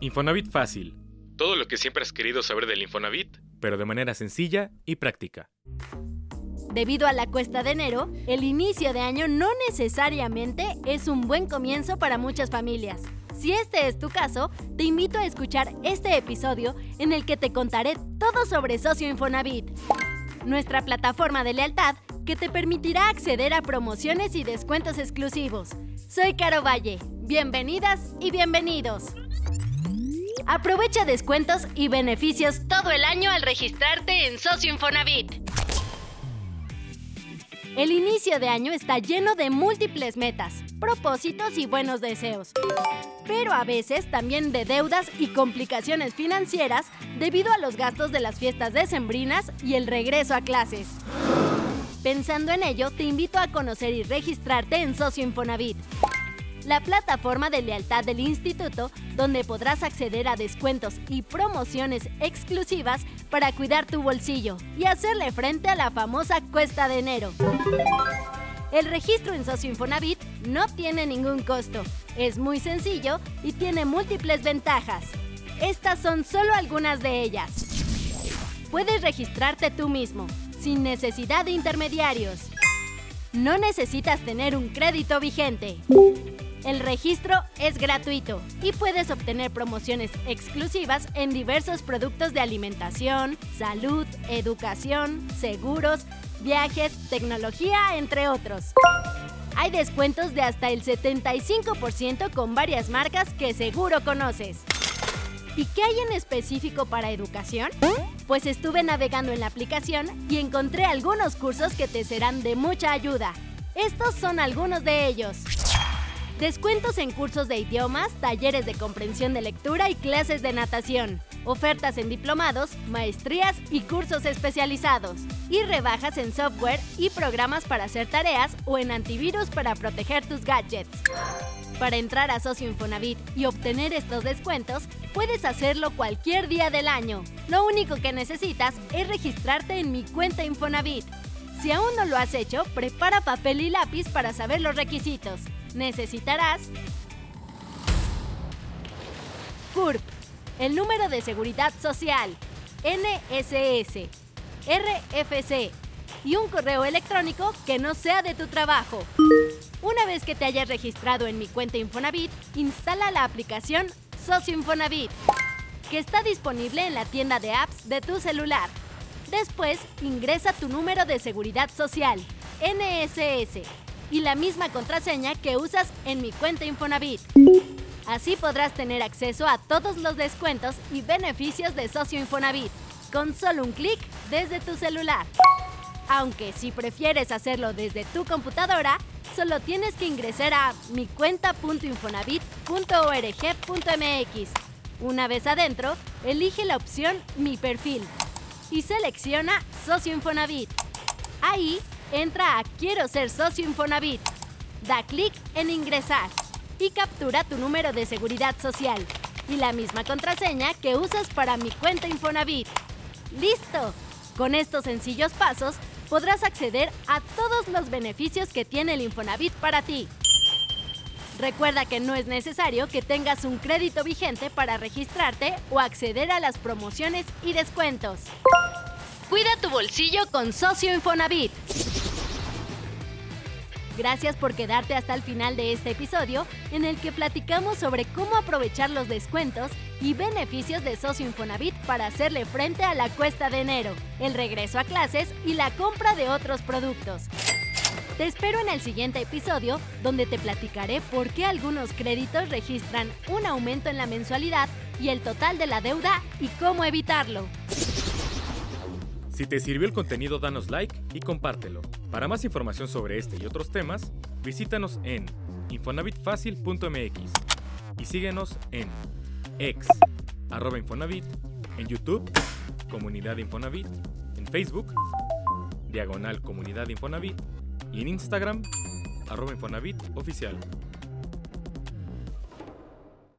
Infonavit Fácil, Todo lo que siempre has querido saber del Infonavit. pero de manera sencilla y práctica. Debido a la cuesta de enero, el inicio de año no necesariamente es un buen comienzo para muchas familias. Si este es tu caso, te invito a escuchar este episodio en el que te contaré todo sobre Socio Infonavit, nuestra plataforma de lealtad que te permitirá acceder a promociones y descuentos exclusivos. Soy Caro Valle. Bienvenidas y bienvenidos. Aprovecha descuentos y beneficios todo el año al registrarte en Socio Infonavit. El inicio de año está lleno de múltiples metas, propósitos y buenos deseos. Pero a veces también de deudas y complicaciones financieras debido a los gastos de las fiestas decembrinas y el regreso a clases. Pensando en ello, te invito a conocer y registrarte en Socio Infonavit, la plataforma de lealtad del instituto donde podrás acceder a descuentos y promociones exclusivas para cuidar tu bolsillo y hacerle frente a la famosa cuesta de enero. El registro en Socio Infonavit no tiene ningún costo, es muy sencillo y tiene múltiples ventajas. Estas son solo algunas de ellas. Puedes registrarte tú mismo, sin necesidad de intermediarios. No necesitas tener un crédito vigente. El registro es gratuito y puedes obtener promociones exclusivas en diversos productos de alimentación, salud, educación, seguros, viajes, tecnología, entre otros. Hay descuentos de hasta el 75% con varias marcas que seguro conoces. ¿Y qué hay en específico para educación? Pues estuve navegando en la aplicación y encontré algunos cursos que te serán de mucha ayuda. Estos son algunos de ellos. Descuentos en cursos de idiomas, talleres de comprensión de lectura y clases de natación. Ofertas en diplomados, maestrías y cursos especializados. Y rebajas en software y programas para hacer tareas o en antivirus para proteger tus gadgets. Para entrar a Socio Infonavit y obtener estos descuentos, puedes hacerlo cualquier día del año. Lo único que necesitas es registrarte en mi cuenta Infonavit. Si aún no lo has hecho, prepara papel y lápiz para saber los requisitos. Necesitarás CURP, el número de seguridad social, NSS, RFC y un correo electrónico que no sea de tu trabajo. Una vez que te hayas registrado en mi cuenta Infonavit, instala la aplicación Socio Infonavit, que está disponible en la tienda de apps de tu celular. Después, ingresa tu número de seguridad social, NSS, y la misma contraseña que usas en mi cuenta Infonavit. Así podrás tener acceso a todos los descuentos y beneficios de Socio Infonavit, con solo un clic desde tu celular. Aunque si prefieres hacerlo desde tu computadora, solo tienes que ingresar a micuenta.infonavit.org.mx. Una vez adentro, elige la opción Mi perfil y selecciona Socio Infonavit. Ahí, entra a Quiero ser Socio Infonavit. Da clic en Ingresar y captura tu número de seguridad social y la misma contraseña que usas para mi cuenta Infonavit. ¡Listo! Con estos sencillos pasos podrás acceder a todos los beneficios que tiene el Infonavit para ti. Recuerda que no es necesario que tengas un crédito vigente para registrarte o acceder a las promociones y descuentos. Cuida tu bolsillo con Socio Infonavit. Gracias por quedarte hasta el final de este episodio en el que platicamos sobre cómo aprovechar los descuentos y beneficios de Socio Infonavit para hacerle frente a la cuesta de enero, el regreso a clases y la compra de otros productos. Te espero en el siguiente episodio donde te platicaré por qué algunos créditos registran un aumento en la mensualidad y el total de la deuda y cómo evitarlo. Si te sirvió el contenido, danos like y compártelo. Para más información sobre este y otros temas, visítanos en infonavitfacil.mx y síguenos en ex, en YouTube, Comunidad Infonavit, en Facebook, Diagonal Comunidad Infonavit y en Instagram, arroba Oficial.